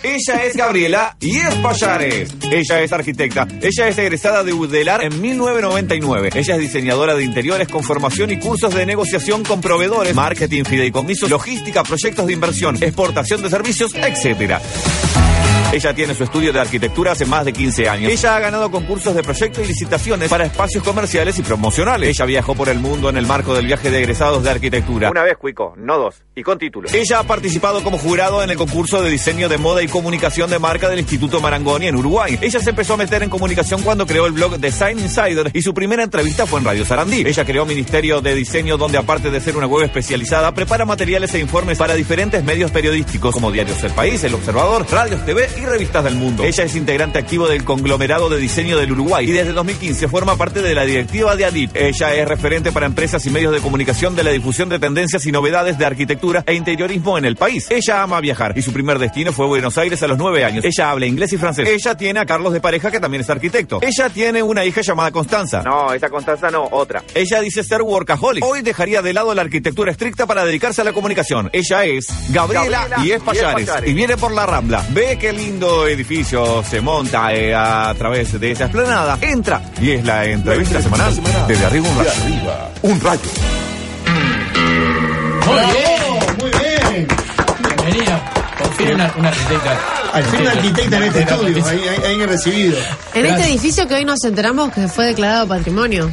Ella es Gabriela y es Payares. Ella es arquitecta. Ella es egresada de UDELAR en 1999. Ella es diseñadora de interiores con formación y cursos de negociación con proveedores, marketing, fideicomiso, logística, proyectos de inversión, exportación de servicios, etc. Ella tiene su estudio de arquitectura hace más de 15 años. Ella ha ganado concursos de proyectos y licitaciones para espacios comerciales y promocionales. Ella viajó por el mundo en el marco del viaje de egresados de arquitectura. Una vez, Cuico, no dos, y con título. Ella ha participado como jurado en el concurso de diseño de moda y comunicación de marca del Instituto Marangoni en Uruguay. Ella se empezó a meter en comunicación cuando creó el blog Design Insider y su primera entrevista fue en Radio Sarandí. Ella creó Ministerio de Diseño donde aparte de ser una web especializada, prepara materiales e informes para diferentes medios periodísticos como Diarios El País, El Observador, Radios TV y revistas del mundo. Ella es integrante activo del conglomerado de diseño del Uruguay y desde 2015 forma parte de la directiva de ADIP. Ella es referente para empresas y medios de comunicación de la difusión de tendencias y novedades de arquitectura e interiorismo en el país. Ella ama viajar y su primer destino fue Buenos Aires a los nueve años. Ella habla inglés y francés. Ella tiene a Carlos de pareja que también es arquitecto. Ella tiene una hija llamada Constanza. No, esta Constanza no, otra. Ella dice ser workaholic. Hoy dejaría de lado la arquitectura estricta para dedicarse a la comunicación. Ella es Gabriela, Gabriela y es Payares. y es Payares. Y viene por la Rambla. Ve qué lindo edificio se monta eh, a través de esa esplanada. Entra y es la entrevista semanal desde arriba un De rayo. arriba, un rayo. Muy bien, Muy bien. bienvenida. Por fin una, una arquitecta. Al fin un arquitecta en este estudio, ahí, ahí, ahí recibido. En Gracias. este edificio que hoy nos enteramos que fue declarado patrimonio.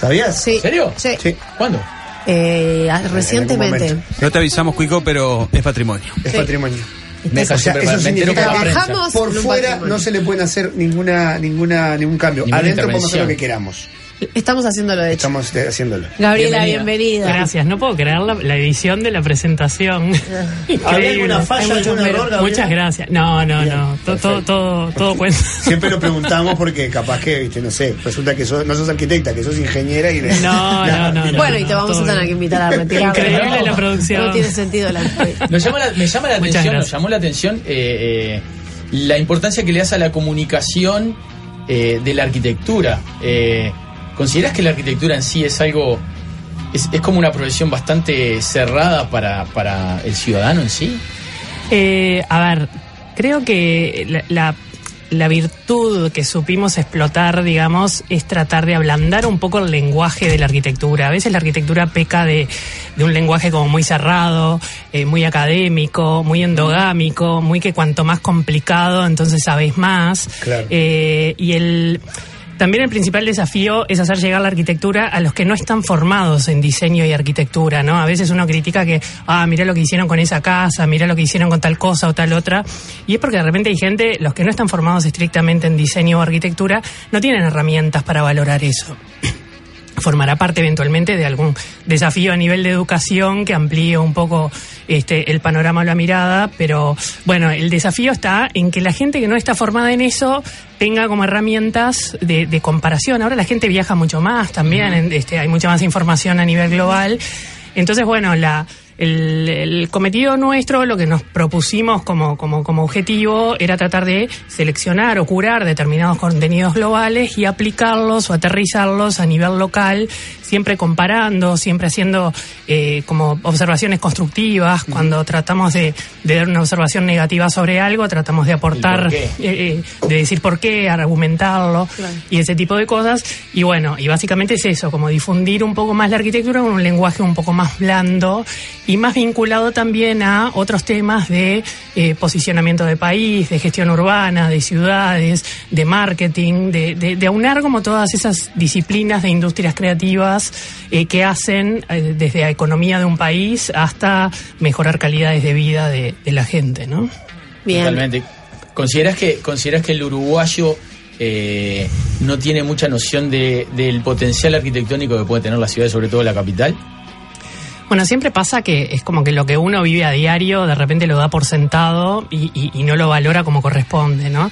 ¿Sabías? Sí. ¿En serio? Sí. Sí. ¿Cuándo? Eh, recientemente. No te avisamos, Cuico, pero es patrimonio. Es Sí. patrimonio. O sea, eso significa. Trabajamos por fuera no se le puede hacer ninguna, ninguna, ningún cambio. Ninguna Adentro podemos hacer lo que queramos. Estamos haciéndolo de hecho. Estamos eh, haciéndolo. Gabriela, Bienvenida. bienvenida. Gracias, no puedo creer la, la edición de la presentación. ¿Había alguna falla, Hay algún error. Gabriela? Muchas gracias. No, no, Bien, no. To- Todo, perfecto. todo, todo cuenta. Siempre lo preguntamos porque capaz que, viste, no sé, resulta que sos- no sos arquitecta, que sos ingeniera y... No, no, no, no. Bueno, y te vamos a todo tener que invitar a retirar. Increíble la producción. No tiene sentido la Nos llama la- me llama la Muchas atención, nos llamó la atención eh, eh, la importancia que le das a la comunicación eh, de la arquitectura. Eh, ¿Consideras que la arquitectura en sí es algo, es, es como una profesión bastante cerrada para, para el ciudadano en sí? Eh, a ver, creo que la, la- la virtud que supimos explotar, digamos, es tratar de ablandar un poco el lenguaje de la arquitectura. A veces la arquitectura peca de, de un lenguaje como muy cerrado, eh, muy académico, muy endogámico, muy que cuanto más complicado, entonces sabes más. Claro. Eh, y el... También el principal desafío es hacer llegar la arquitectura a los que no están formados en diseño y arquitectura, ¿no? A veces uno critica que, ah, mira lo que hicieron con esa casa, mira lo que hicieron con tal cosa o tal otra, y es porque de repente hay gente, los que no están formados estrictamente en diseño o arquitectura, no tienen herramientas para valorar eso formará parte eventualmente de algún desafío a nivel de educación que amplíe un poco este, el panorama o la mirada, pero bueno, el desafío está en que la gente que no está formada en eso tenga como herramientas de, de comparación. Ahora la gente viaja mucho más también, en- este, hay mucha más información a nivel global. Entonces, bueno, la, el, el cometido nuestro, lo que nos propusimos como, como, como objetivo, era tratar de seleccionar o curar determinados contenidos globales y aplicarlos o aterrizarlos a nivel local, siempre comparando, siempre haciendo eh, como observaciones constructivas. Cuando tratamos de, de dar una observación negativa sobre algo, tratamos de aportar, eh, eh, de decir por qué, argumentarlo Claro. y ese tipo de cosas. Y bueno, y básicamente es eso, como difundir un poco más la arquitectura con un lenguaje un poco más blando y más vinculado también a otros temas de eh, posicionamiento de país, de gestión urbana, de ciudades, de marketing, de, de- de aunar como todas esas disciplinas de industrias creativas eh, que hacen eh, desde la economía de un país hasta mejorar calidades de vida de, de la gente, ¿no? Bien. Totalmente. ¿Consideras que, consideras que el uruguayo eh, no tiene mucha noción de, del potencial arquitectónico que puede tener la ciudad, sobre todo la capital? Bueno, siempre pasa que es como que lo que uno vive a diario de repente lo da por sentado y, y- y no lo valora como corresponde, ¿no?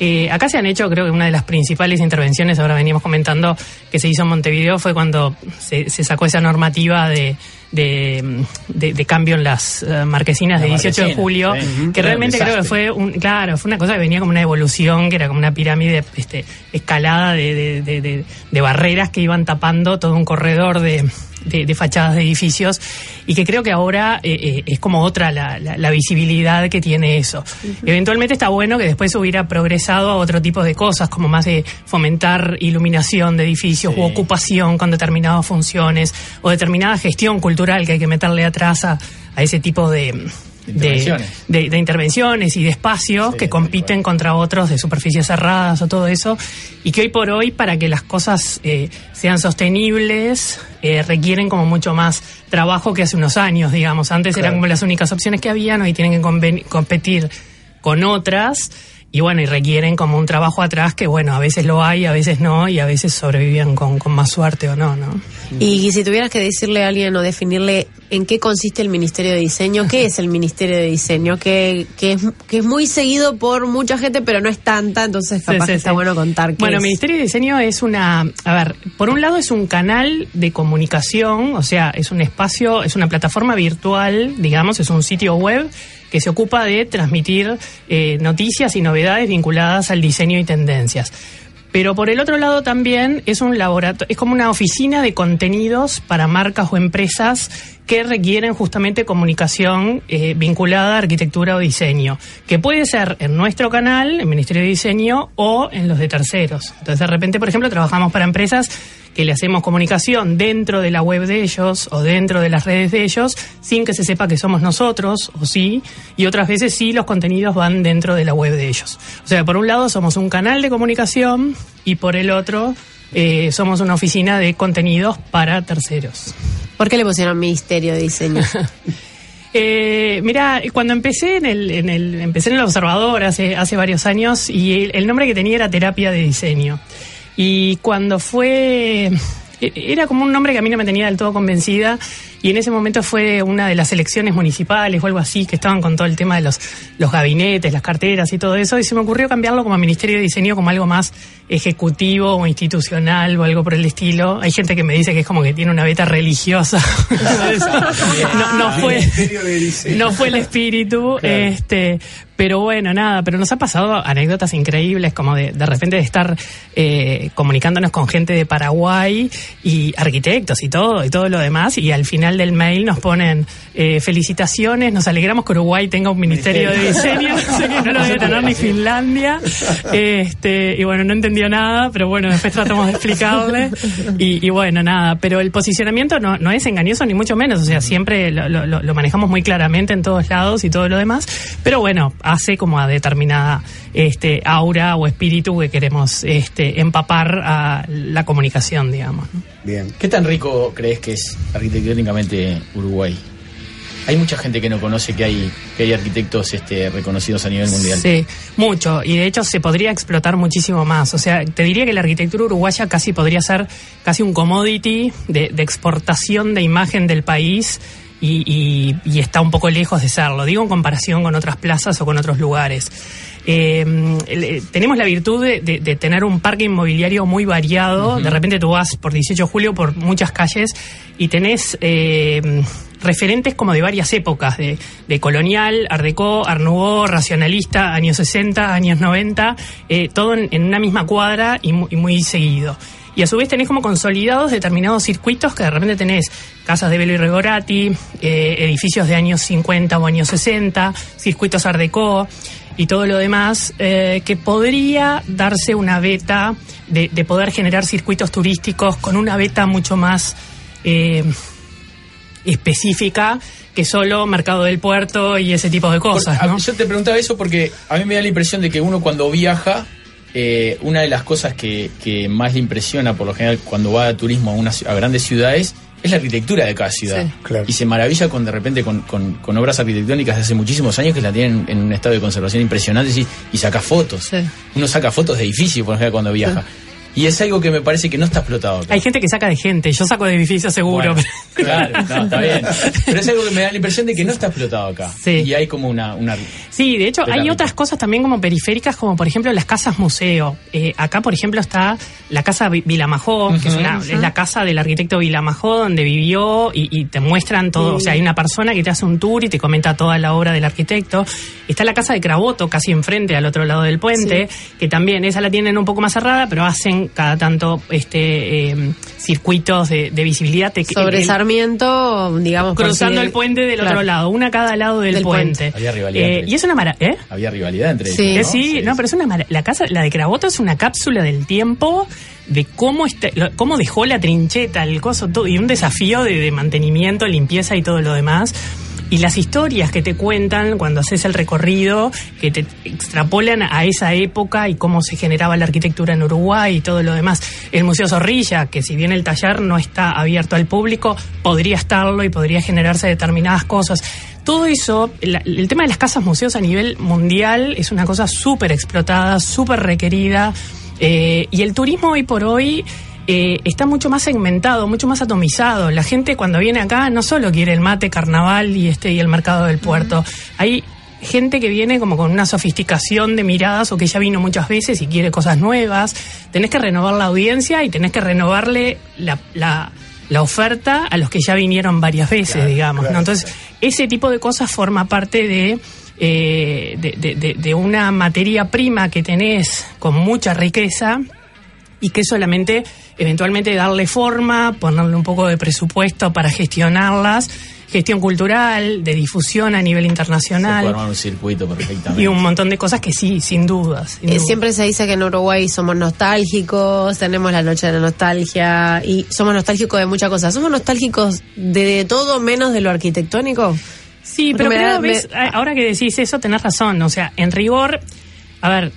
Eh, acá se han hecho, creo que una de las principales intervenciones, ahora veníamos comentando, que se hizo en Montevideo fue cuando se, se sacó esa normativa de, de, de- de cambio en las eh, marquesinas de Las 18 de julio, sí. que realmente creo que fue un, claro, fue una cosa que venía como una evolución, que era como una pirámide este, escalada de, de- de- de- de barreras que iban tapando todo un corredor de, de, de fachadas de edificios y que creo que ahora eh, eh, es como otra la, la- la visibilidad que tiene eso. Eventualmente está bueno que después hubiera progresado a otro tipo de cosas, como más de fomentar iluminación de edificios Sí. u ocupación con determinadas funciones o determinada gestión cultural que hay que meterle atrás a, a ese tipo de... de- Intervenciones. de, de intervenciones y de espacios Sí, que compiten contra otros de superficies cerradas o todo eso, y que hoy por hoy, para que las cosas eh, sean sostenibles, eh, requieren como mucho más trabajo que hace unos años, digamos. Antes eran como las únicas opciones que habían, hoy tienen que competir con otras. Y bueno, y requieren como un trabajo atrás que, bueno, a veces lo hay, a veces no, y a veces sobreviven con, con más suerte o no, ¿no? Y si tuvieras que decirle a alguien o definirle en qué consiste el Ministerio de Diseño, ¿qué es el Ministerio de Diseño? Que, que, es, que es muy seguido por mucha gente, pero no es tanta, entonces capaz Sí, sí, que está sí. bueno contar qué Bueno, es. Ministerio de Diseño es una, a ver, por un lado es un canal de comunicación, o sea, es un espacio, es una plataforma virtual, digamos, es un sitio web que se ocupa de transmitir eh, noticias y novedades vinculadas al diseño y tendencias. Pero por el otro lado también es un laboratorio, es como una oficina de contenidos para marcas o empresas que requieren justamente comunicación eh, vinculada a arquitectura o diseño, que puede ser en nuestro canal, en Ministerio de Diseño, o en los de terceros. Entonces, de repente, por ejemplo, trabajamos para empresas que le hacemos comunicación dentro de la web de ellos o dentro de las redes de ellos sin que se sepa que somos nosotros o sí, y otras veces sí los contenidos van dentro de la web de ellos. O sea, por un lado somos un canal de comunicación y por el otro eh, somos una oficina de contenidos para terceros. ¿Por qué le pusieron Ministerio de Diseño? Eh, mira, cuando empecé en el, en el, empecé en el observador hace, hace varios años y el, el nombre que tenía era terapia de diseño. Y cuando fue, e- era como un nombre que a mí no me tenía del todo convencida y en ese momento fue una de las elecciones municipales o algo así, que estaban con todo el tema de los, los gabinetes, las carteras y todo eso, y se me ocurrió cambiarlo como a Ministerio de Diseño, como algo más ejecutivo o institucional o algo por el estilo. Hay gente que me dice que es como que tiene una beta religiosa. no, no fue, no fue el espíritu, este, pero bueno, nada, pero nos ha pasado anécdotas increíbles, como de, de repente de estar eh, comunicándonos con gente de Paraguay y arquitectos y todo, y todo lo demás, y al final del mail nos ponen eh, felicitaciones, nos alegramos que Uruguay tenga un ministerio de diseño, sé que no lo debe tener ni Finlandia, este, y bueno, no entendió nada, pero bueno, después tratamos de explicarle, y, y bueno, nada, pero el posicionamiento no, no es engañoso ni mucho menos, o sea, siempre lo, lo- lo- lo manejamos muy claramente en todos lados y todo lo demás, pero bueno, hace como a determinada este, aura o espíritu que queremos este, empapar a la comunicación, digamos. ¿no? Bien. ¿Qué tan rico crees que es arquitectónicamente Uruguay? Hay mucha gente que no conoce que hay, que hay arquitectos este, reconocidos a nivel mundial. Sí, mucho. Y de hecho se podría explotar muchísimo más. O sea, te diría que la arquitectura uruguaya casi podría ser casi un commodity de, de exportación de imagen del país y, y- y está un poco lejos de serlo. Digo en comparación con otras plazas o con otros lugares. Eh, el- tenemos la virtud de, de- de tener un parque inmobiliario muy variado. De repente tú vas por 18 de julio por muchas calles y tenés eh, referentes como de varias épocas, de, colonial, art deco, racionalista, años 60, años 90, eh, todo en, una misma cuadra y mu- y muy seguido. Y a su vez tenés como consolidados determinados circuitos que de repente tenés casas de Velo y Regorati, eh, edificios de años 50 o años 60, circuitos Art Deco y todo lo demás, eh, que podría darse una beta de, de poder generar circuitos turísticos con una beta mucho más específica que solo mercado del puerto y ese tipo de cosas. Por- a- ¿no? Yo te preguntaba eso porque a mí me da la impresión de que uno cuando viaja, eh, una de las cosas que, que más le impresiona por lo general cuando va a turismo a, una ci- a grandes ciudades es la arquitectura de cada ciudad. Sí. Claro. Y se maravilla con de repente con, con- con obras arquitectónicas de hace muchísimos años que la tienen en un estado de conservación impresionante y, y saca fotos. Sí. Uno saca fotos de edificios por ejemplo cuando viaja. Y es algo que me parece que no está explotado. acá. Hay gente que saca de gente, yo saco de edificios seguro. Bueno, claro, no, está bien. Pero es algo que me da la impresión de que no está explotado acá. Sí. Y hay como una... una Sí, de hecho hay rica. otras cosas también como periféricas, como por ejemplo las casas museo. Eh, acá, por ejemplo, está la casa Vi- Vilamajó, que es, una, es la casa del arquitecto Vilamajó, donde vivió y, y te muestran todo. O sea, hay una persona que te hace un tour y te comenta toda la obra del arquitecto. Está la casa de Craboto, casi enfrente, al otro lado del puente, que también esa la tienen un poco más cerrada, pero hacen hacen cada tanto este eh, circuitos de, de visibilidad. Te- Sobre el- Sarmiento, digamos. cruzando el puente del Claro. otro lado, una a cada lado del, Del puente. puente. Había rivalidad Eh, entre y es una maravilla, ¿eh? Había rivalidad entre Sí. ellos, Eh, sí, no, pero es una mara- la casa, la de Caraboto es una cápsula del tiempo de cómo está, lo- cómo dejó la trincheta, el coso, todo, y un desafío de, de mantenimiento, limpieza y todo lo demás. Y las historias que te cuentan cuando haces el recorrido, que te extrapolan a esa época y cómo se generaba la arquitectura en Uruguay y todo lo demás. El Museo Zorrilla, que si bien el taller no está abierto al público, podría estarlo y podría generarse determinadas cosas. Todo eso, el tema de las casas museos a nivel mundial es una cosa súper explotada, súper requerida. eh, y el turismo hoy por hoy eh, está mucho más segmentado, mucho más atomizado. La gente cuando viene acá no solo quiere el mate, carnaval y este y el mercado del puerto. Hay gente que viene como con una sofisticación de miradas o que ya vino muchas veces y quiere cosas nuevas. Tenés que renovar la audiencia y tenés que renovarle la, la- la oferta a los que ya vinieron varias veces, digamos. ¿no? Entonces, ese tipo de cosas forma parte de, eh, de, de- de- de una materia prima que tenés con mucha riqueza y que solamente eventualmente darle forma, ponerle un poco de presupuesto para gestionarlas, gestión cultural, de difusión a nivel Se puede internacional armar un circuito perfectamente. y un montón de cosas que sí, sin dudas. sin Eh, siempre se dice que en Uruguay somos nostálgicos, tenemos la noche de la nostalgia y somos nostálgicos de muchas cosas. ¿Somos nostálgicos de, de todo menos de lo arquitectónico? Sí, Porque pero me creo, da- me- ves, a- ahora que decís eso, tenés razón. O sea, en rigor, a ver,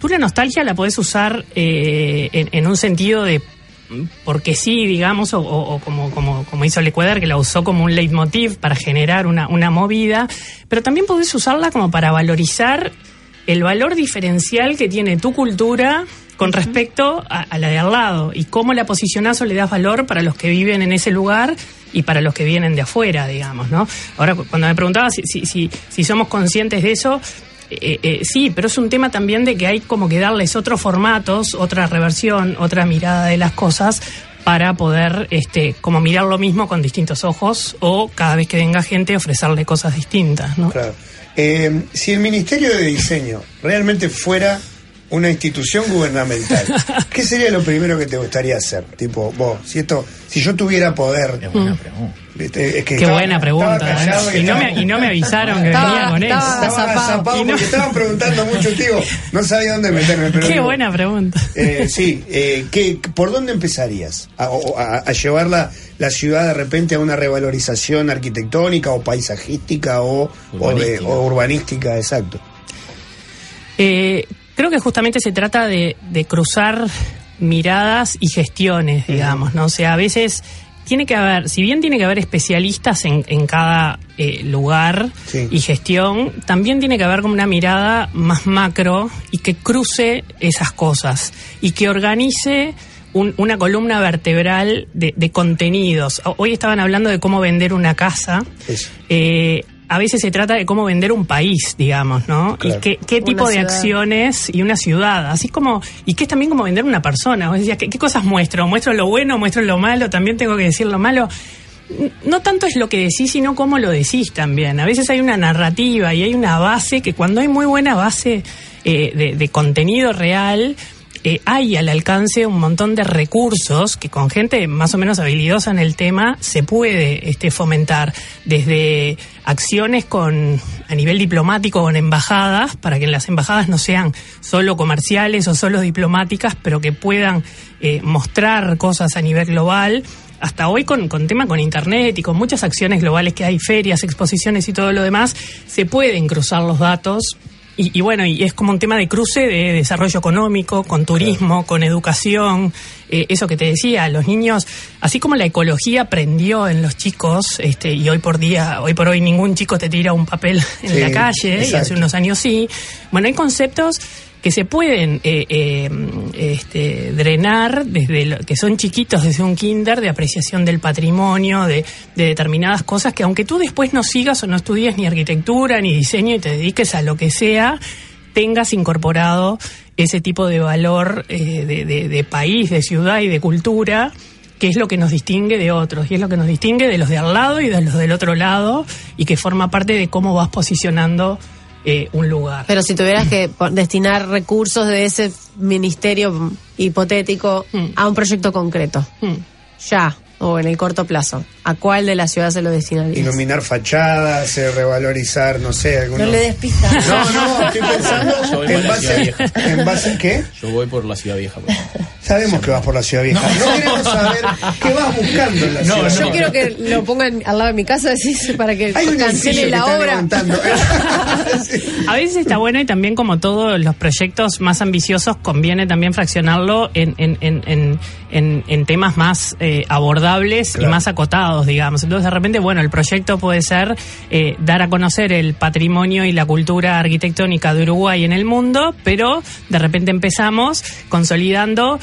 tú la nostalgia la podés usar eh, en, en un sentido de porque sí, digamos, o, o- o como, como, como hizo que la usó como un leitmotiv para generar una, una movida, pero también podés usarla como para valorizar el valor diferencial que tiene tu cultura con respecto a, a la de al lado y cómo la posicionás o le das valor para los que viven en ese lugar y para los que vienen de afuera, digamos, ¿no? Ahora, cu- cuando me preguntaba si, si, si, si somos conscientes de eso, eh, eh, sí, pero es un tema también de que hay como que darles otros formatos, otra reversión, otra mirada de las cosas para poder este como mirar lo mismo con distintos ojos o cada vez que venga gente ofrecerle cosas distintas, ¿no? Claro. Eh, si el Ministerio de Diseño realmente fuera una institución gubernamental, ¿qué sería lo primero que te gustaría hacer? Tipo, vos, si esto, si yo tuviera poder, Es buena pregunta. ¿Viste? Es que Qué estaba- buena pregunta. ¿eh? Y, no me, y no me avisaron que Estaba- venía con eso. estaba- agazapado Y no- porque estaban preguntando mucho, tío. No sabía dónde meterme. Pero Qué digo, buena pregunta. Eh, sí, eh, ¿qué- ¿por dónde empezarías? A, o- a- a llevar la, la ciudad de repente a una revalorización arquitectónica o paisajística o o de- Urbanística. o urbanística, exacto. Eh, creo que justamente se trata de, de cruzar miradas y gestiones, digamos, ¿no? O sea, a veces tiene que haber, si bien tiene que haber especialistas en, en cada eh, lugar Sí. y gestión, también tiene que haber como una mirada más macro y que cruce esas cosas y que organice un- una columna vertebral de, de contenidos. Hoy estaban hablando de cómo vender una casa. Eh, a veces se trata de cómo vender un país, digamos, ¿no? Claro. Y qué, qué Una tipo de ciudad. acciones y una ciudad, así como, y que es también como vender una persona. Vos decías, ¿qué, qué cosas muestro? ¿Muestro lo bueno? ¿Muestro lo malo? También tengo que decir lo malo. No tanto es lo que decís, sino cómo lo decís también. A veces hay una narrativa y hay una base que cuando hay muy buena base eh, de, de contenido real, eh, hay al alcance un montón de recursos que con gente más o menos habilidosa en el tema se puede este, fomentar desde acciones con a nivel diplomático con embajadas para que las embajadas no sean solo comerciales o solo diplomáticas pero que puedan eh, mostrar cosas a nivel global. Hasta hoy con, con tema con internet y con muchas acciones globales que hay, ferias, exposiciones y todo lo demás, se pueden cruzar los datos y, y bueno, y es como un tema de cruce de desarrollo económico, con turismo, con educación, eh, eso que te decía, los niños, así como la ecología aprendió en los chicos, este, y hoy por día, hoy por hoy ningún chico te tira un papel en Sí, la calle, y hace unos años sí, bueno, hay conceptos que se pueden eh, eh, este, drenar desde lo, que son chiquitos desde un kinder de apreciación del patrimonio de, de determinadas cosas que aunque tú después no sigas o no estudies ni arquitectura ni diseño y te dediques a lo que sea tengas incorporado ese tipo de valor eh, de, de- de país de ciudad y de cultura que es lo que nos distingue de otros y es lo que nos distingue de los de al lado y de los del otro lado y que forma parte de cómo vas posicionando eh, un lugar. Pero si tuvieras que destinar recursos de ese ministerio hipotético Mm. a un proyecto concreto, Mm. ya, o en el corto plazo, ¿a cuál de la ciudad se lo destinarías? Iluminar fachadas, eh, revalorizar, no sé, No le des pistas. No, no, estoy pensando Yo voy por en la Ciudad base, Vieja. en base qué. Yo voy por la ciudad vieja. por. Sabemos que vas por la ciudad vieja. No, queremos saber qué vas buscando en la No, ciudad Yo no, quiero que lo pongan al lado de mi casa decís, para que cancele la obra. A veces está bueno y también como todos los proyectos más ambiciosos conviene también fraccionarlo en, en, en, en, en- en temas más eh, abordables y más acotados, digamos. Entonces de repente, bueno, el proyecto puede ser eh, dar a conocer el patrimonio y la cultura arquitectónica de Uruguay en el mundo, pero de repente empezamos consolidando...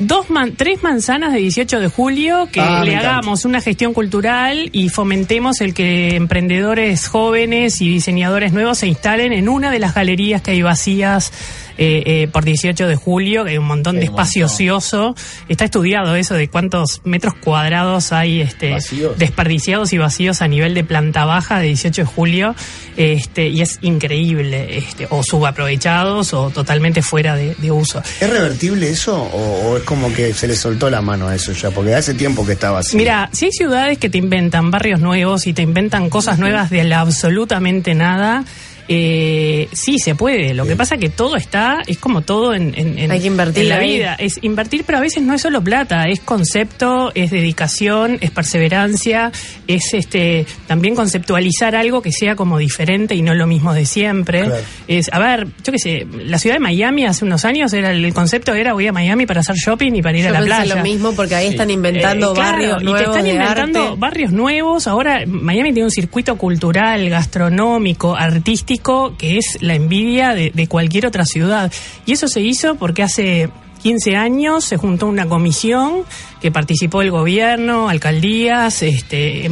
Dos man- tres manzanas de 18 de julio que Ah, le encanta. hagamos una gestión cultural y fomentemos el que emprendedores jóvenes y diseñadores nuevos se instalen en una de las galerías que hay vacías eh, eh, por 18 de julio, que hay un montón de Un espacio montón. ocioso. Está estudiado eso de cuántos metros cuadrados hay este, Vacíos. desperdiciados y vacíos a nivel de planta baja de 18 de julio, este, y es increíble, este, o subaprovechados o totalmente fuera de, de uso. ¿Es revertible eso o, o es como que se le soltó la mano a eso ya? Porque hace tiempo que estaba así. Mira, si hay ciudades que te inventan barrios nuevos y te inventan cosas nuevas de la absolutamente nada, eh, sí se puede. Lo que pasa que todo está, es como todo en, en- en- Hay que invertir en la ahí. vida. Es invertir, pero a veces no es solo plata, es concepto, es dedicación, es perseverancia, es este también conceptualizar algo que sea como diferente y no lo mismo de siempre. Claro. Es, a ver, yo qué sé, la ciudad de Miami hace unos años era el, concepto era voy a Miami para hacer shopping y para ir Yo a la pensé playa. lo mismo porque ahí están inventando Eh, claro, barrios y nuevos te están de inventando arte. barrios nuevos. Ahora Miami tiene un circuito cultural, gastronómico, artístico que es la envidia de, de cualquier otra ciudad. Y eso se hizo porque hace 15 años se juntó una comisión que participó el gobierno, alcaldías, este,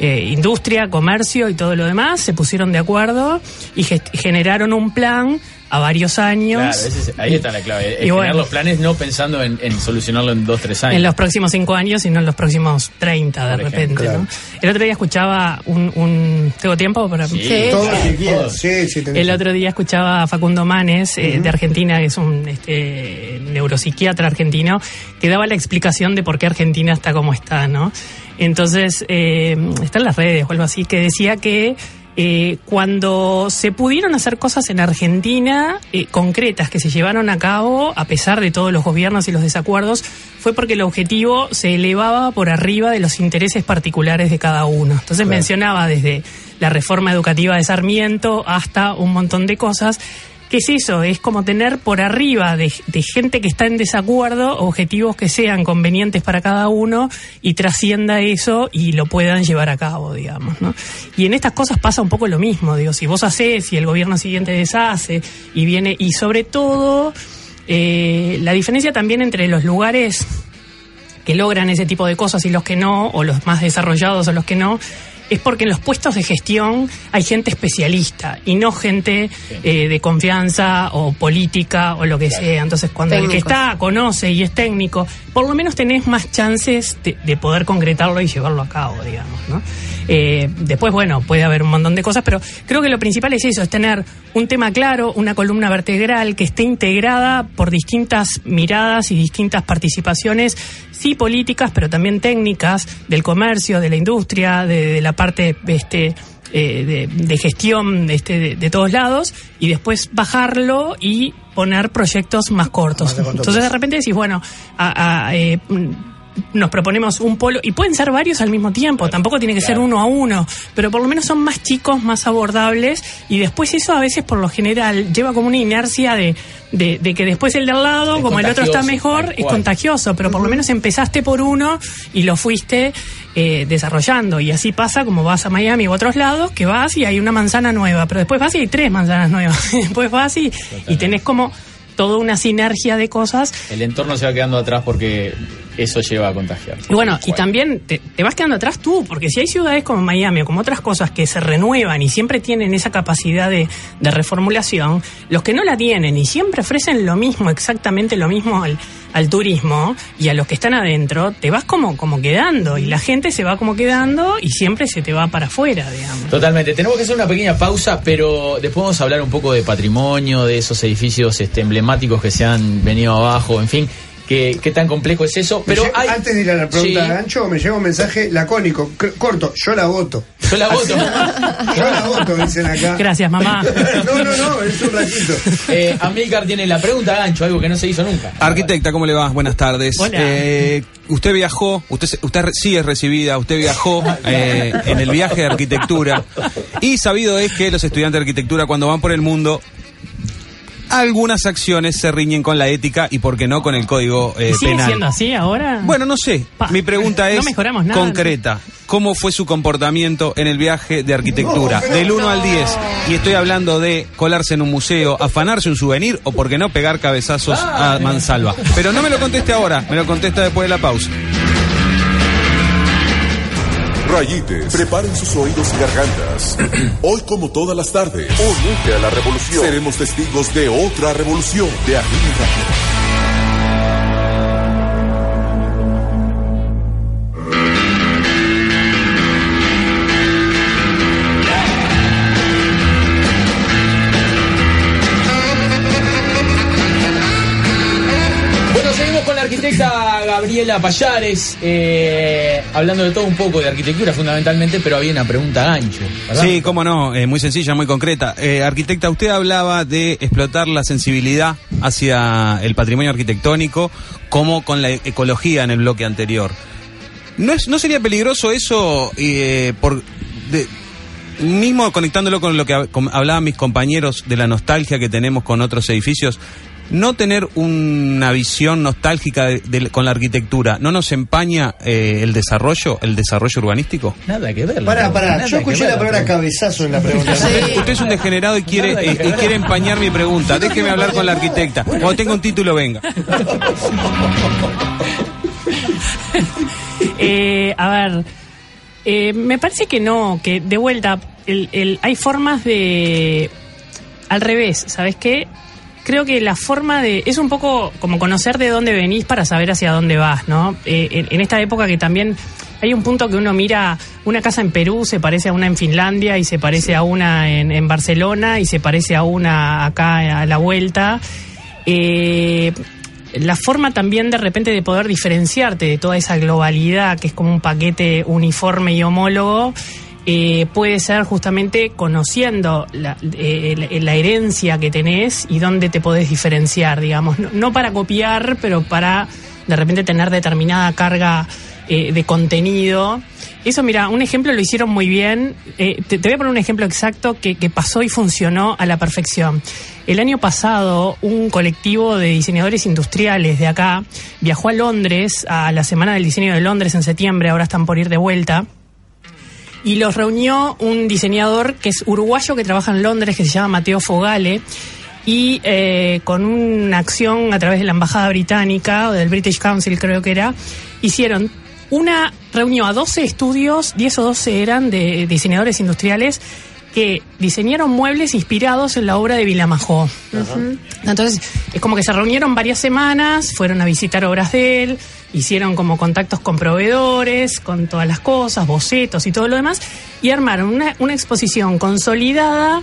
eh, industria, comercio y todo lo demás. Se pusieron de acuerdo y generaron un plan a varios años. Claro, ese es- ahí está la clave. Es Y bueno. generar los planes no pensando en, en solucionarlo en dos, tres años. En los próximos cinco años y no en los próximos 30 de Por repente. ejemplo. ¿no? El otro día escuchaba un, un- ¿Tengo tiempo para.? Sí. Sí. Todo quieras. Sí, sí, El otro día escuchaba a Facundo Manes, eh, de Argentina, que es un este, neuropsiquiatra argentino, que daba la explicación de por qué Argentina está como está, ¿no? Entonces, eh, está en las redes o algo así, que decía que eh, cuando se pudieron hacer cosas en Argentina eh, concretas que se llevaron a cabo, a pesar de todos los gobiernos y los desacuerdos, fue porque el objetivo se elevaba por arriba de los intereses particulares de cada uno. Entonces mencionaba desde la reforma educativa de Sarmiento hasta un montón de cosas. ¿Qué es eso? Es como tener por arriba de, gente que está en desacuerdo objetivos que sean convenientes para cada uno y trascienda eso y lo puedan llevar a cabo, digamos. ¿no? Y en estas cosas pasa un poco lo mismo. Digo, si vos haces y el gobierno siguiente deshace y viene, y sobre todo, eh, la diferencia también entre los lugares que logran ese tipo de cosas y los que no, o los más desarrollados o los que no, es porque en los puestos de gestión hay gente especialista y no gente eh, de confianza o política o lo que sea. Entonces, cuando el que está conoce y es técnico, por lo menos tenés más chances de, de poder concretarlo y llevarlo a cabo, digamos, ¿no? Eh, después, bueno, puede haber un montón de cosas, pero creo que lo principal es eso, es tener un tema claro, una columna vertebral que esté integrada por distintas miradas y distintas participaciones, sí políticas, pero también técnicas del comercio, de la industria, de, de la parte este, eh, de, de gestión este, de, de todos lados, y después bajarlo y poner proyectos más cortos. Entonces de repente decís, bueno, a- a, eh, nos proponemos un polo, y pueden ser varios al mismo tiempo, tampoco tiene que ser uno a uno, pero por lo menos son más chicos, más abordables, y después eso a veces por lo general lleva como una inercia de, de, de que después el de al lado, Es como el otro está mejor, es contagioso, pero por lo menos empezaste por uno y lo fuiste eh, desarrollando, y así pasa como vas a Miami u otros lados, que vas y hay una manzana nueva, pero después vas y hay tres manzanas nuevas, después vas y, y tenés como toda una sinergia de cosas El entorno se va quedando atrás porque eso lleva a contagiar. y bueno, y también te, te vas quedando atrás tú, porque si hay ciudades como Miami o como otras cosas que se renuevan y siempre tienen esa capacidad de, de reformulación, los que no la tienen y siempre ofrecen lo mismo, exactamente lo mismo al, al turismo y a los que están adentro, te vas como, como quedando y la gente se va como quedando y siempre se te va para afuera, digamos. Totalmente. Tenemos que hacer una pequeña pausa, pero después vamos a hablar un poco de patrimonio, de esos edificios este, emblemáticos que se han venido abajo, en fin. ¿Qué, qué tan complejo es eso? Pero hay- Antes de ir a la pregunta Sí. de Gancho, me llega un mensaje lacónico, corto, yo la voto. Yo la voto. Yo la voto, dicen acá. Gracias, mamá. no, no, no, es un ratito. Eh, Amílcar tiene la pregunta gancho, algo que no se hizo nunca. Arquitecta, ¿cómo le va? Buenas tardes. Hola. Eh, usted viajó, usted, se- usted sí es recibida, usted viajó eh, en el viaje de arquitectura y sabido es que los estudiantes de arquitectura cuando van por el mundo algunas acciones se riñen con la ética y por qué no con el código eh, ¿Sigue penal. siendo así ahora? Bueno, no sé. Pa. Mi pregunta No es mejoramos nada. concreta. ¿Cómo fue su comportamiento en el viaje de arquitectura? No, Del 1 no. al 10. Y estoy hablando de colarse en un museo, afanarse un souvenir o, por qué no, pegar cabezazos a mansalva. Pero no me lo conteste ahora, me lo contesta después de la pausa. Rayites, preparen sus oídos y gargantas. Hoy, como todas las tardes, únete a la revolución. Seremos testigos de otra revolución de arriba. Gabriela Payares, eh, hablando de todo un poco de arquitectura fundamentalmente, pero había una pregunta gancho. Sí, cómo no, eh, muy sencilla, muy concreta. Eh, arquitecta, usted hablaba de explotar la sensibilidad hacia el patrimonio arquitectónico como con la ecología en el bloque anterior. ¿No, es, no sería peligroso eso eh, por... mismo conectándolo con lo que hablaban mis compañeros de la nostalgia que tenemos con otros edificios, no tener una visión nostálgica de- de- con la arquitectura, ¿no nos empaña eh, el desarrollo, el desarrollo urbanístico? Nada que ver. Pará, pará, yo escuché ver, la palabra pero- cabezazo en la pregunta. Sí. Usted es un degenerado y quiere, eh, y quiere empañar mi pregunta. Déjeme hablar con la arquitecta. Cuando tenga un título, venga. Eh, a ver, eh, me parece que no, que de vuelta, el, el- hay formas de... Al revés, ¿sabes qué? Creo que la forma de... Es un poco como conocer de dónde venís para saber hacia dónde vas, ¿no? Eh, en, esta época que también hay un punto que uno mira una casa en Perú, se parece a una en Finlandia y se parece a una en, en Barcelona y se parece a una acá a la vuelta. Eh, la forma también de repente de poder diferenciarte de toda esa globalidad que es como un paquete uniforme y homólogo, eh, puede ser justamente conociendo la, eh, la- herencia que tenés y dónde te podés diferenciar, digamos. No, para copiar, pero para de repente tener determinada carga eh, de contenido. Eso, mira, un ejemplo lo hicieron muy bien. Eh, te, voy a poner un ejemplo exacto que pasó y funcionó a la perfección. El año pasado, un colectivo de diseñadores industriales de acá viajó a Londres, a la Semana del Diseño de Londres en septiembre, ahora están por ir de vuelta. Y los reunió un diseñador que es uruguayo que trabaja en Londres, que se llama Mateo Fogale, y eh, con una acción a través de la Embajada Británica, o del British Council creo que era, hicieron una, reunió a 12 estudios, 10 o 12 eran de diseñadores industriales, que diseñaron muebles inspirados en la obra de Vilamajó. Entonces, es como que se reunieron varias semanas, fueron a visitar obras de él, hicieron como contactos con proveedores, con todas las cosas, bocetos y todo lo demás, y armaron una, una exposición consolidada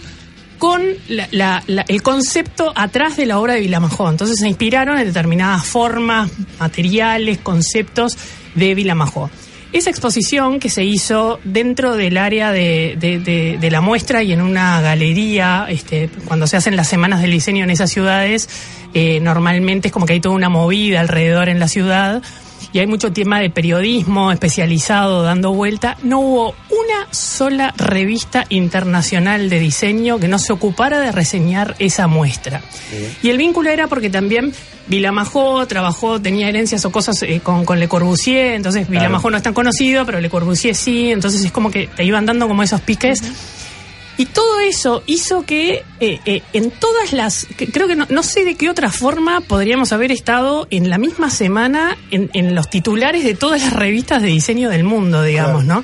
con la- la- la- el concepto atrás de la obra de Vilamajó. Entonces se inspiraron en determinadas formas, materiales, conceptos de Vilamajó. Esa exposición que se hizo dentro del área de, de- de- de la muestra y en una galería, este, cuando se hacen las semanas del diseño en esas ciudades, eh, normalmente es como que hay toda una movida alrededor en la ciudad y hay mucho tema de periodismo especializado dando vuelta. No hubo una sola revista internacional de diseño que no se ocupara de reseñar esa muestra. Y el vínculo era porque también Vilamajó trabajó, tenía herencias o cosas eh, con, con Le Corbusier, entonces Vilamajó no es tan conocido, pero Le Corbusier sí, entonces es como que te iban dando como esos piques. Y todo eso hizo que eh, eh, en todas las, que creo que no, no sé de qué otra forma podríamos haber estado en la misma semana en, en los titulares de todas las revistas de diseño del mundo, digamos, ¿no?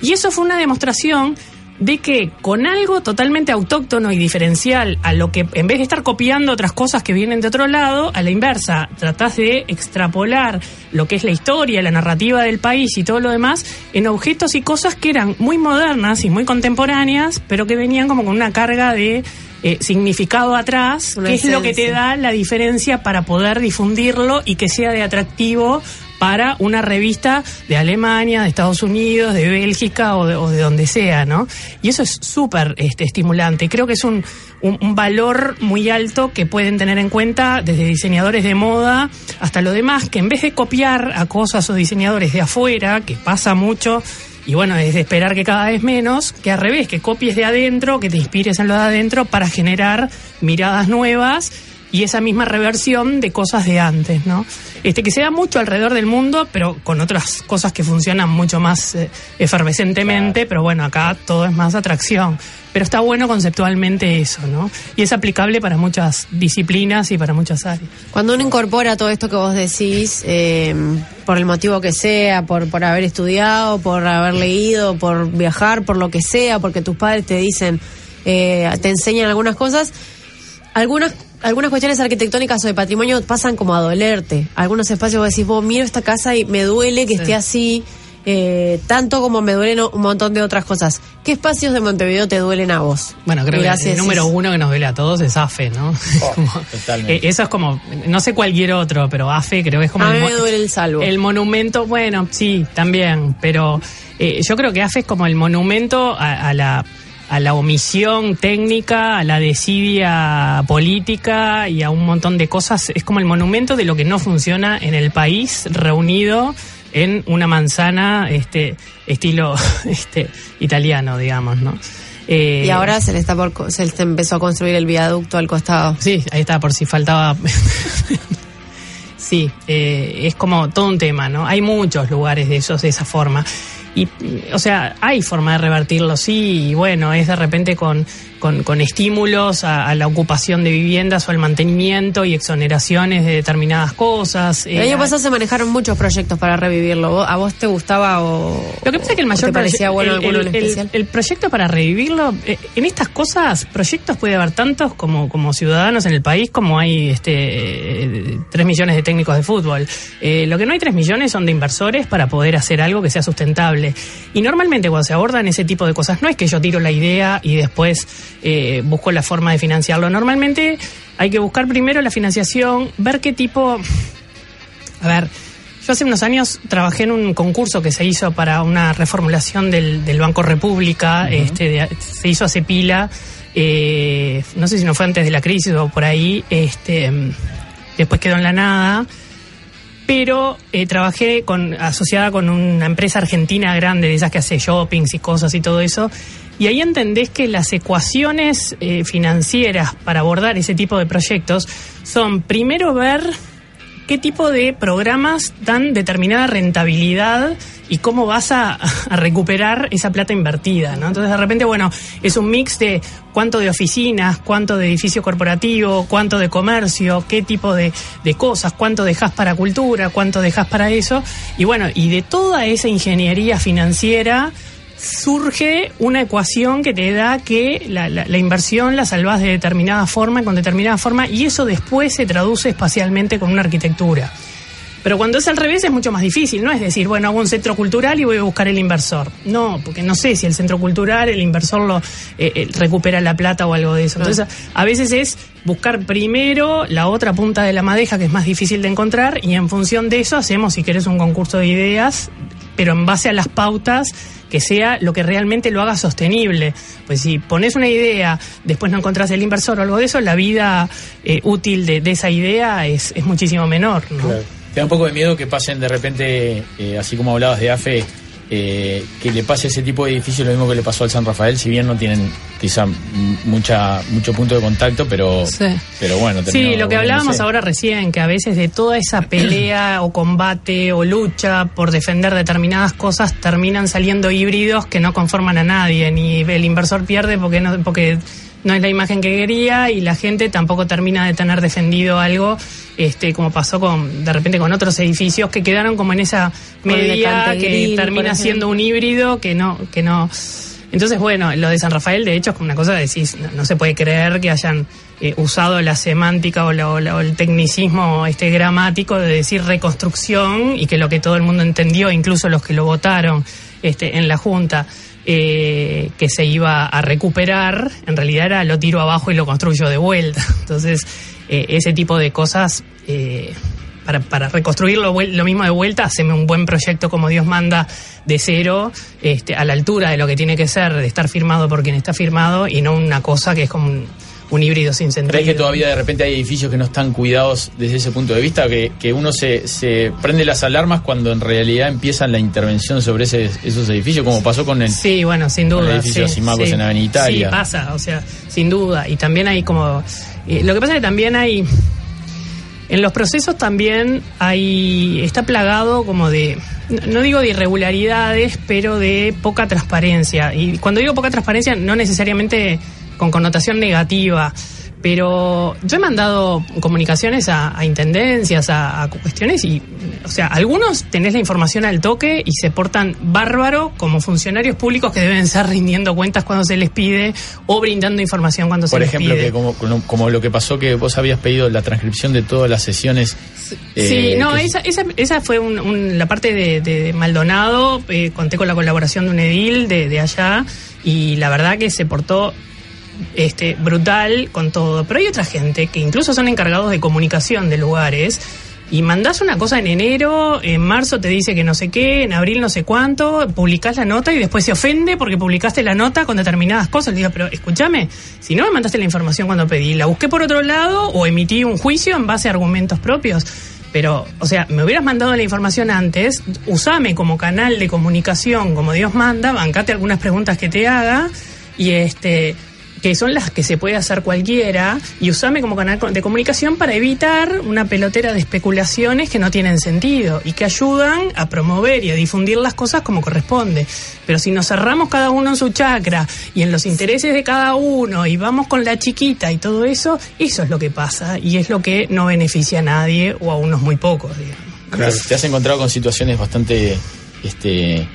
Y eso fue una demostración de que con algo totalmente autóctono y diferencial a lo que en vez de estar copiando otras cosas que vienen de otro lado, a la inversa, tratás de extrapolar lo que es la historia, la narrativa del país y todo lo demás en objetos y cosas que eran muy modernas y muy contemporáneas, pero que venían como con una carga de eh, significado atrás, que es lo que te da la diferencia para poder difundirlo y que sea de atractivo para una revista de Alemania, de Estados Unidos, de Bélgica o de, o de donde sea, ¿no? Y eso es súper este, estimulante. Creo que es un, un, un valor muy alto que pueden tener en cuenta desde diseñadores de moda hasta lo demás, que en vez de copiar a cosas o diseñadores de afuera, que pasa mucho, y bueno, es de esperar que cada vez menos, que al revés, que copies de adentro, que te inspires en lo de adentro para generar miradas nuevas y esa misma reversión de cosas de antes, ¿no? Este que se da mucho alrededor del mundo, pero con otras cosas que funcionan mucho más eh, efervescentemente, pero bueno, acá todo es más atracción. Pero está bueno conceptualmente eso, ¿no? Y es aplicable para muchas disciplinas y para muchas áreas. Cuando uno incorpora todo esto que vos decís, eh, por el motivo que sea, por, por haber estudiado, por haber leído, por viajar, por lo que sea, porque tus padres te dicen, eh, te enseñan algunas cosas, algunas algunas cuestiones arquitectónicas o de patrimonio pasan como a dolerte. Algunos espacios vos decís, vos miro esta casa y me duele que Sí. esté así, eh, tanto como me duelen un montón de otras cosas. ¿Qué espacios de Montevideo te duelen a vos? Bueno, creo Mirá, que el número uno que nos duele a todos es AFE, ¿no? Como- totalmente. eh, eso es como, no sé cualquier otro, pero AFE creo que es como A el, mí me duele el salvo. el monumento, bueno, sí, también, pero eh, yo creo que AFE es como el monumento a, a la a la omisión técnica, a la desidia política y a un montón de cosas. Es como el monumento de lo que no funciona en el país reunido en una manzana este estilo este italiano, digamos, ¿no? Eh, Y ahora se le está por, se le empezó a construir el viaducto al costado. Sí, ahí está, por si faltaba. sí, eh, es como todo un tema, ¿no? Hay muchos lugares de esos de esa forma. Y, o sea, hay forma de revertirlo, sí, y bueno, es de repente con, con, con estímulos a, a la ocupación de viviendas o al mantenimiento y exoneraciones de determinadas cosas. El Eh, año hay- pasado se manejaron muchos proyectos para revivirlo. ¿Vos- ¿A vos te gustaba o Lo que pasa es que el mayor te parecía bueno el, alguno en el- especial? el proyecto para revivirlo, eh, en estas cosas, proyectos puede haber tantos como, como ciudadanos en el país como hay este eh, tres millones de técnicos de fútbol. Eh, lo que no hay tres millones son de inversores para poder hacer algo que sea sustentable. Y normalmente cuando se abordan ese tipo de cosas, no es que yo tiro la idea y después eh, busco la forma de financiarlo. Normalmente hay que buscar primero la financiación, ver qué tipo a ver, yo hace unos años trabajé en un concurso que se hizo para una reformulación del, del Banco República, este, de- se hizo hace pila, eh, no sé si no fue antes de la crisis o por ahí, este, después quedó en la nada, pero eh, trabajé con, asociada con una empresa argentina grande, de esas que hace shoppings y cosas y todo eso, y ahí entendés que las ecuaciones eh, financieras para abordar ese tipo de proyectos son primero ver qué tipo de programas dan determinada rentabilidad y cómo vas a, recuperar esa plata invertida, ¿no? Entonces, de repente, bueno, es un mix de cuánto de oficinas, cuánto de edificio corporativo, cuánto de comercio, qué tipo de, de cosas, cuánto dejas para cultura, cuánto dejas para eso. Y bueno, y de toda esa ingeniería financiera surge una ecuación que te da que la, la- la inversión la salvás de determinada forma, con determinada forma, y eso después se traduce espacialmente con una arquitectura. Pero cuando es al revés es mucho más difícil, no es decir, bueno, hago un centro cultural y voy a buscar el inversor. No, porque no sé si el centro cultural, el inversor lo eh, eh, recupera la plata o algo de eso. Entonces, a veces es buscar primero la otra punta de la madeja que es más difícil de encontrar y en función de eso hacemos, si querés, un concurso de ideas, pero en base a las pautas que sea lo que realmente lo haga sostenible. Pues si pones una idea, después no encontrás el inversor o algo de eso, la vida eh, útil de, de esa idea es, es muchísimo menor. ¿no? ¿Te da un poco de miedo que pasen de repente, eh, así como hablabas de AFE, eh, que le pase ese tipo de edificio lo mismo que le pasó al San Rafael, si bien no tienen quizá mucha mucho punto de contacto, pero, Sí. pero bueno. Sí, lo que hablábamos ahora recién, que a veces de toda esa pelea o combate o lucha por defender determinadas cosas terminan saliendo híbridos que no conforman a nadie, ni el inversor pierde porque no, porque no es la imagen que quería y la gente tampoco termina de tener defendido algo, este, como pasó con de repente con otros edificios que quedaron como en esa de media que termina siendo un híbrido que no, que no. Entonces, bueno, lo de San Rafael, de hecho, es como una cosa que decís, no, no se puede creer que hayan eh, usado la semántica o, la- o la- o el tecnicismo este gramático de decir reconstrucción y que lo que todo el mundo entendió, incluso los que lo votaron este, en la Junta, eh, que se iba a recuperar, en realidad era lo tiro abajo y lo construyo de vuelta. Entonces, eh, ese tipo de cosas... eh, para, para reconstruirlo vuel- lo mismo de vuelta, haceme un buen proyecto como Dios manda de cero, este, a la altura de lo que tiene que ser, de estar firmado por quien está firmado y no una cosa que es como un, un híbrido sin sentido. ¿Crees que todavía de repente hay edificios que no están cuidados desde ese punto de vista? Que, que uno se, se prende las alarmas cuando en realidad empiezan la intervención sobre ese- esos edificios, como pasó con el... Sí, bueno, sin Con el duda. edificio sí, Simacos sí. en Avenida Italia. Sí, pasa, o sea, sin duda. Y también hay como... eh, lo que pasa es que también hay... En los procesos también hay... Está plagado como de... No digo de irregularidades, pero de poca transparencia. Y cuando digo poca transparencia, no necesariamente con connotación negativa. Pero yo he mandado comunicaciones a, a intendencias, a, a cuestiones y, o sea, algunos tenés la información al toque y se portan bárbaro como funcionarios públicos que deben estar rindiendo cuentas cuando se les pide o brindando información cuando Por se ejemplo, les pide. que como, como- como lo que pasó que vos habías pedido la transcripción de todas las sesiones. Sí, eh, no, que- esa, esa, esa fue un- un- la parte de, de Maldonado, eh, conté con la colaboración de un edil de, de allá y la verdad que se portó este, brutal con todo. Pero hay otra gente que incluso son encargados de comunicación de lugares y mandás una cosa en enero, en marzo te dice que no sé qué, en abril no sé cuánto, publicás la nota y después se ofende porque publicaste la nota con determinadas cosas. Le digo, pero escúchame, si no me mandaste la información cuando pedí, la busqué por otro lado o emití un juicio en base a argumentos propios. Pero, o sea, me hubieras mandado la información antes, usame como canal de comunicación, como Dios manda, bancate algunas preguntas que te haga y este que son las que se puede hacer cualquiera, y usame como canal de comunicación para evitar una pelotera de especulaciones que no tienen sentido y que ayudan a promover y a difundir las cosas como corresponde. Pero si nos cerramos cada uno en su chakra y en los intereses de cada uno y vamos con la chiquita y todo eso, eso es lo que pasa y es lo que no beneficia a nadie o a unos muy pocos, digamos. ¿Te has encontrado con situaciones bastante este,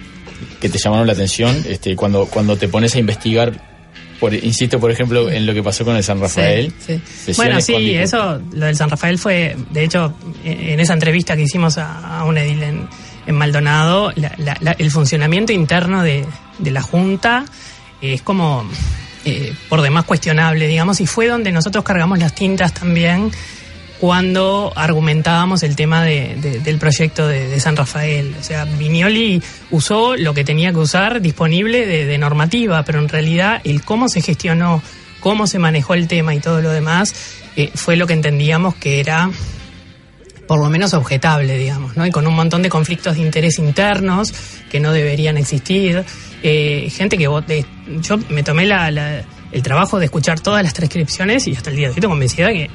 que te llamaron la atención este, cuando, cuando te pones a investigar? Por, insisto, por ejemplo, en lo que pasó con el San Rafael. Sí, sí. Sesiones Bueno, sí, eso, lo del San Rafael fue, de hecho, en en esa entrevista que hicimos a, a un edil en, en Maldonado, la- la- la- el funcionamiento interno de, de la Junta es como eh, por demás cuestionable, digamos, y fue donde nosotros cargamos las tintas también cuando argumentábamos el tema de- de- del proyecto de, San Rafael. O sea, Vignoli usó lo que tenía que usar disponible de, de normativa, pero en realidad el cómo se gestionó, cómo se manejó el tema y todo lo demás, eh, fue lo que entendíamos que era por lo menos objetable, digamos, ¿no? Y con un montón de conflictos de interés internos que no deberían existir. Eh, gente que vote. Yo me tomé la- la- el trabajo de escuchar todas las transcripciones y hasta el día de hoy estoy convencida que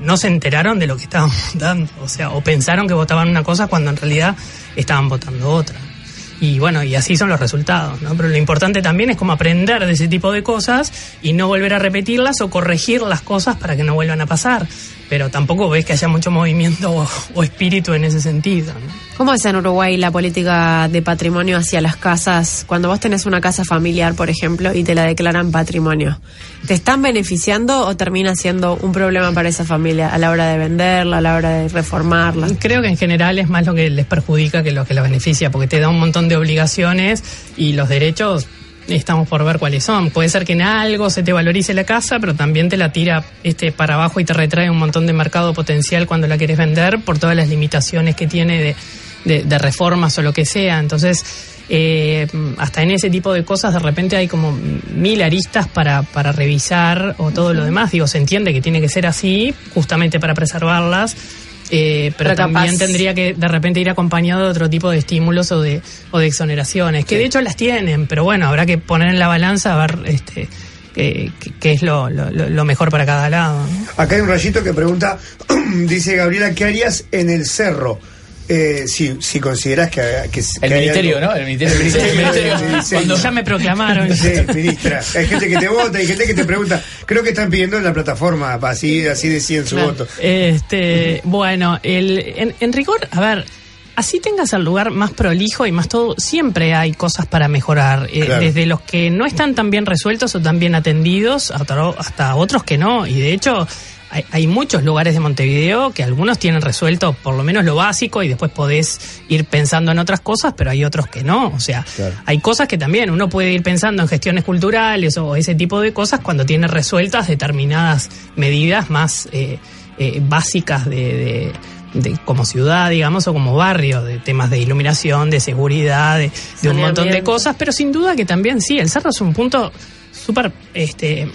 no se enteraron de lo que estaban votando. O sea, o pensaron que votaban una cosa cuando en realidad estaban votando otra. Y bueno, y así son los resultados, ¿no? Pero lo importante también es como aprender de ese tipo de cosas y no volver a repetirlas o corregir las cosas para que no vuelvan a pasar. Pero tampoco ves que haya mucho movimiento o, o espíritu en ese sentido, ¿no? ¿Cómo es en Uruguay la política de patrimonio hacia las casas? Cuando vos tenés una casa familiar, por ejemplo, y te la declaran patrimonio, ¿te están beneficiando o termina siendo un problema para esa familia a la hora de venderla, a la hora de reformarla? Creo que en general es más lo que les perjudica que lo que les beneficia, porque te da un montón de obligaciones y los derechos estamos por ver cuáles son. Puede ser que en algo se te valorice la casa, pero también te la tira este para abajo y te retrae un montón de mercado potencial cuando la quieres vender por todas las limitaciones que tiene de, de- de reformas o lo que sea. Entonces, eh, hasta en ese tipo de cosas de repente hay como mil aristas para, para revisar o todo lo demás. Digo, se entiende que tiene que ser así justamente para preservarlas. Eh, pero, Pero capaz- también tendría que de repente ir acompañado de otro tipo de estímulos o de, o de exoneraciones, que de hecho las tienen, pero bueno, habrá que poner en la balanza a ver este qué, es lo, lo- lo- lo mejor para cada lado. ¿no? Acá hay un rayito que pregunta, dice Gabriela, ¿qué harías en el cerro? Eh, si, si consideras que, que, que El ministerio, algo- ¿no? El ministerio, El ministerio, el ministerio. sí, sí. Cuando ya me proclamaron. Sí, ministra. Hay gente que te vota, hay gente que te pregunta. Creo que están pidiendo en la plataforma, así, así decían su Claro. voto. Este, bueno, el, en, en rigor, a ver, así tengas el lugar más prolijo y más todo, siempre hay cosas para mejorar. eh, Claro. Desde los que no están tan bien resueltos o tan bien atendidos hasta, hasta otros que no. Y de hecho, hay, hay muchos lugares de Montevideo que algunos tienen resuelto por lo menos lo básico y después podés ir pensando en otras cosas, pero hay otros que no. O sea, Claro. hay cosas que también uno puede ir pensando en gestiones culturales o ese tipo de cosas cuando tiene resueltas determinadas medidas más eh, eh, básicas de, de- de- como ciudad, digamos, o como barrio, de temas de iluminación, de seguridad, de, de un montón de cosas, pero sin duda que también sí, el cerro es un punto súper este,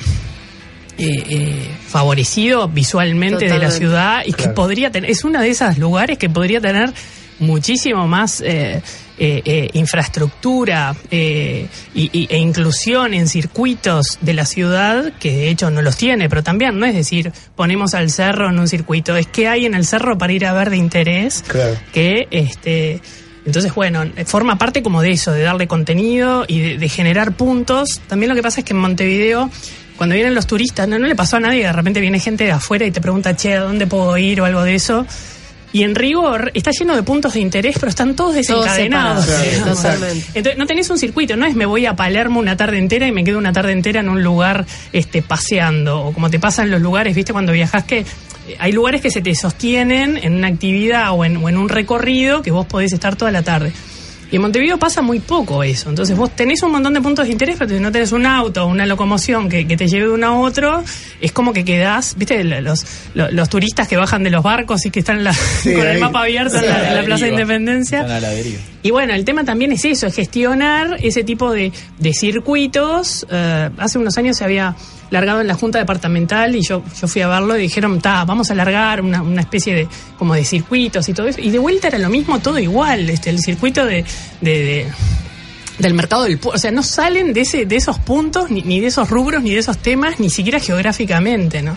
eh, eh, favorecido visualmente de la ciudad y que podría tener, es uno de esos lugares que podría tener muchísimo más eh, eh, eh, infraestructura eh, y, y- e inclusión en circuitos de la ciudad que de hecho no los tiene, pero también no es decir ponemos al cerro en un circuito, es que hay en el cerro para ir a ver de interés Claro. que este entonces bueno forma parte como de eso de darle contenido y de, de generar puntos. También lo que pasa es que en Montevideo cuando vienen los turistas no, no le pasó a nadie de repente viene gente de afuera y te pregunta che a dónde puedo ir o algo de eso y en rigor está lleno de puntos de interés, pero están todos Todos desencadenados. separados, totalmente. Entonces no tenés un circuito, no es me voy a Palermo una tarde entera y me quedo una tarde entera en un lugar este paseando, o como te pasa en los lugares, viste, cuando viajas que eh, hay lugares que se te sostienen en una actividad o en, o en un recorrido que vos podés estar toda la tarde. Y en Montevideo pasa muy poco eso. Entonces vos tenés un montón de puntos de interés, pero si no tenés un auto o una locomoción que, que te lleve de uno a otro, es como que quedás, viste, los, los, los turistas que bajan de los barcos y que están con el mapa abierto en la, Plaza de Independencia. Están a la deriva. Y bueno, el tema también es eso, es gestionar ese tipo de, de circuitos. Eh, hace unos años se había largado en la Junta Departamental y yo, yo fui a verlo y dijeron, ta, vamos a largar una, una especie de como de circuitos y todo eso. Y de vuelta era lo mismo, todo igual, este, el circuito de, de- de- del mercado del puerto. O sea, no salen de, ese, de esos puntos, ni, ni de esos rubros, ni de esos temas, ni siquiera geográficamente, ¿no?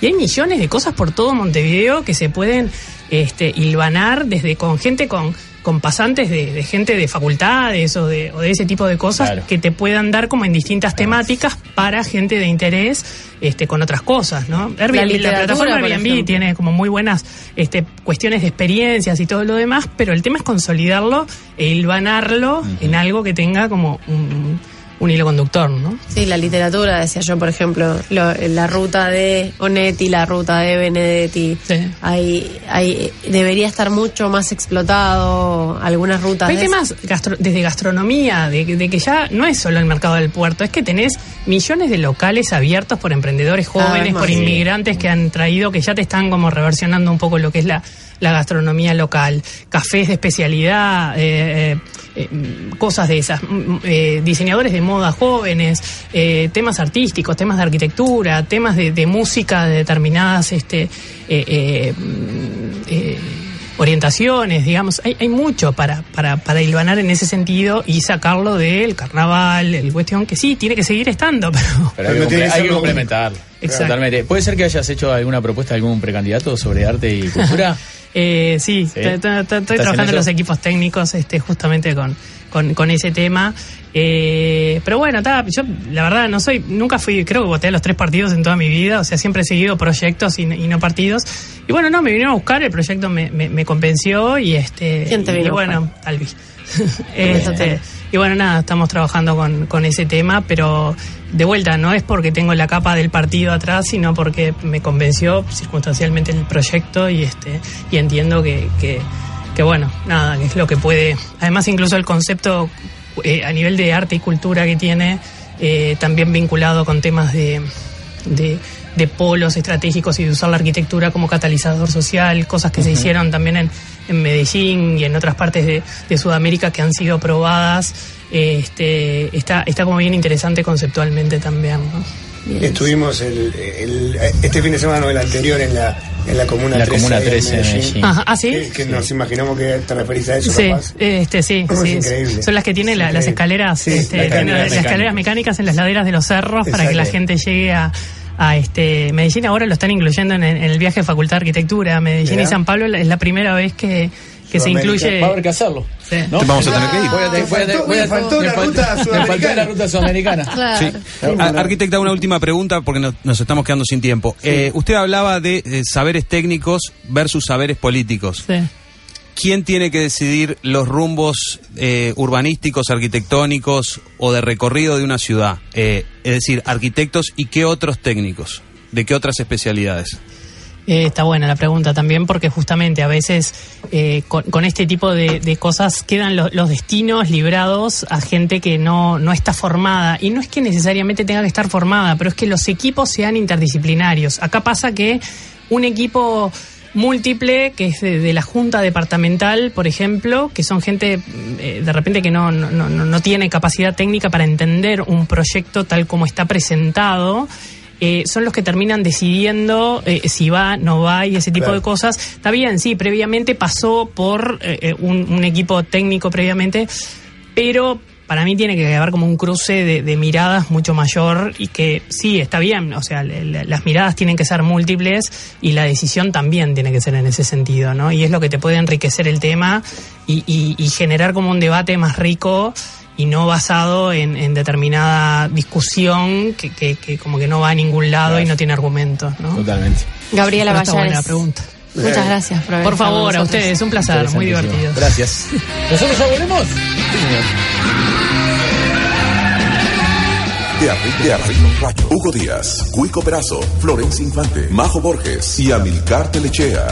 Y hay millones de cosas por todo Montevideo que se pueden este, hilvanar desde con gente con, con pasantes de, de gente de facultades o de, o de ese tipo de cosas Claro. que te puedan dar como en distintas temáticas para gente de interés este, con otras cosas, ¿no? Airbnb, la, literatura, plataforma Airbnb tiene como muy buenas este, cuestiones de experiencias y todo lo demás, pero el tema es consolidarlo e hilvanarlo en algo que tenga como un, un hilo conductor, ¿no? Sí, la literatura, decía yo, por ejemplo, lo- la ruta de Onetti, la ruta de Benedetti. Sí. Hay, hay, debería estar mucho más explotado algunas rutas. Hay de temas gastro- desde gastronomía, de, de que ya no es solo el mercado del puerto, es que tenés millones de locales abiertos por emprendedores jóvenes, más. por Sí. inmigrantes que han traído, que ya te están como reversionando un poco lo que es la, la gastronomía local, cafés de especialidad, eh, eh, eh, mm, cosas de esas, mm, eh, diseñadores de moda jóvenes, eh, temas artísticos, temas de arquitectura, temas de, de música de determinadas este, eh, eh, mm, eh, orientaciones, digamos, hay, hay mucho para, para, para hilvanar en ese sentido y sacarlo del carnaval, el cuestión que sí, tiene que seguir estando, pero... Pero hay que, comple- hay que complementarlo. Exacto. Totalmente. ¿Puede ser que hayas hecho alguna propuesta de algún precandidato sobre arte y cultura? Eh, sí, estoy ¿Estás trabajando en los equipos técnicos este, justamente con, con, con ese tema. Eh, pero bueno, ta, yo la verdad no soy, nunca fui, creo que voté los tres partidos en toda mi vida, o sea, siempre he seguido proyectos y, y no partidos. Y bueno, no, me vinieron a buscar, el proyecto me, me, me convenció y este... ¿Quién te y vino a bueno, Albi. Este, y bueno, nada, estamos trabajando con, con ese tema, pero de vuelta, no es porque tengo la capa del partido atrás, sino porque me convenció circunstancialmente el proyecto y este y entiendo que, que, que, bueno, nada, que es lo que puede. Además, incluso el concepto eh, a nivel de arte y cultura que tiene, eh, también vinculado con temas de, de, de polos estratégicos y de usar la arquitectura como catalizador social, cosas que se hicieron también en, en Medellín y en otras partes de, de Sudamérica que han sido probadas. Este, está, está como bien interesante conceptualmente también. ¿no? Bien. Estuvimos el, el- este fin de semana o el anterior en la, en la Comuna La 13. Comuna ahí en 13 en Medellín. Ajá, ¿ah, sí? Que, que nos imaginamos que te referís a eso, Sí, capaz. este, sí, es sí, increíble. son las que tienen la- Es las escaleras, Sí, este, las escaleras las escaleras mecánicas en las laderas de los cerros para que la gente llegue a, a este Medellín. Ahora lo están incluyendo en, en el viaje de Facultad de Arquitectura. Medellín Mirá. y San Pablo es la primera vez que, que se incluye. Va a haber que hacerlo. Sí. ¿no? Vamos a tener que ir. Voy a tener- Te voy a tener- faltó- voy a- me faltó faltó- ruta sudamericana. la ruta sudamericana. Claro. Sí. Ar- Arquitecta, una última pregunta porque no- nos estamos quedando sin tiempo. Eh, usted hablaba de eh, saberes técnicos versus saberes políticos. Sí. ¿Quién tiene que decidir los rumbos eh, urbanísticos, arquitectónicos o de recorrido de una ciudad? Eh, es decir, arquitectos y qué otros técnicos, de qué otras especialidades. Eh, está buena la pregunta también porque justamente a veces eh, con, este tipo de, cosas quedan lo- los destinos librados a gente que no, no está formada. Y no es que necesariamente tenga que estar formada, pero es que los equipos sean interdisciplinarios. Acá pasa que un equipo múltiple, que es de, de la Junta Departamental, por ejemplo, que son gente eh, de repente que no, no, no, no tiene capacidad técnica para entender un proyecto tal como está presentado, eh, son los que terminan decidiendo eh, si va, no va y ese tipo Claro. de cosas. Está bien, sí, previamente pasó por un, un equipo técnico previamente, pero para mí tiene que haber como un cruce de, de miradas mucho mayor y que sí, está bien, o sea, le- le- las miradas tienen que ser múltiples y la decisión también tiene que ser en ese sentido, ¿no? Y es lo que te puede enriquecer el tema y, y- y generar como un debate más rico y no basado en, en determinada discusión que, que- que como que no va a ningún lado y no tiene argumentos, ¿no? Totalmente. Gabriela Pero está buena Vallares. la pregunta. Muchas gracias por Por favor, a ustedes, un placer, muy divertido. Gracias. ¿Nosotros ya volvemos? Sí, señor. De arriba, de arriba, rayo. Hugo Díaz, Cuico Perazo, Florencia Infante, Majo Borges y Amilcar Telechea.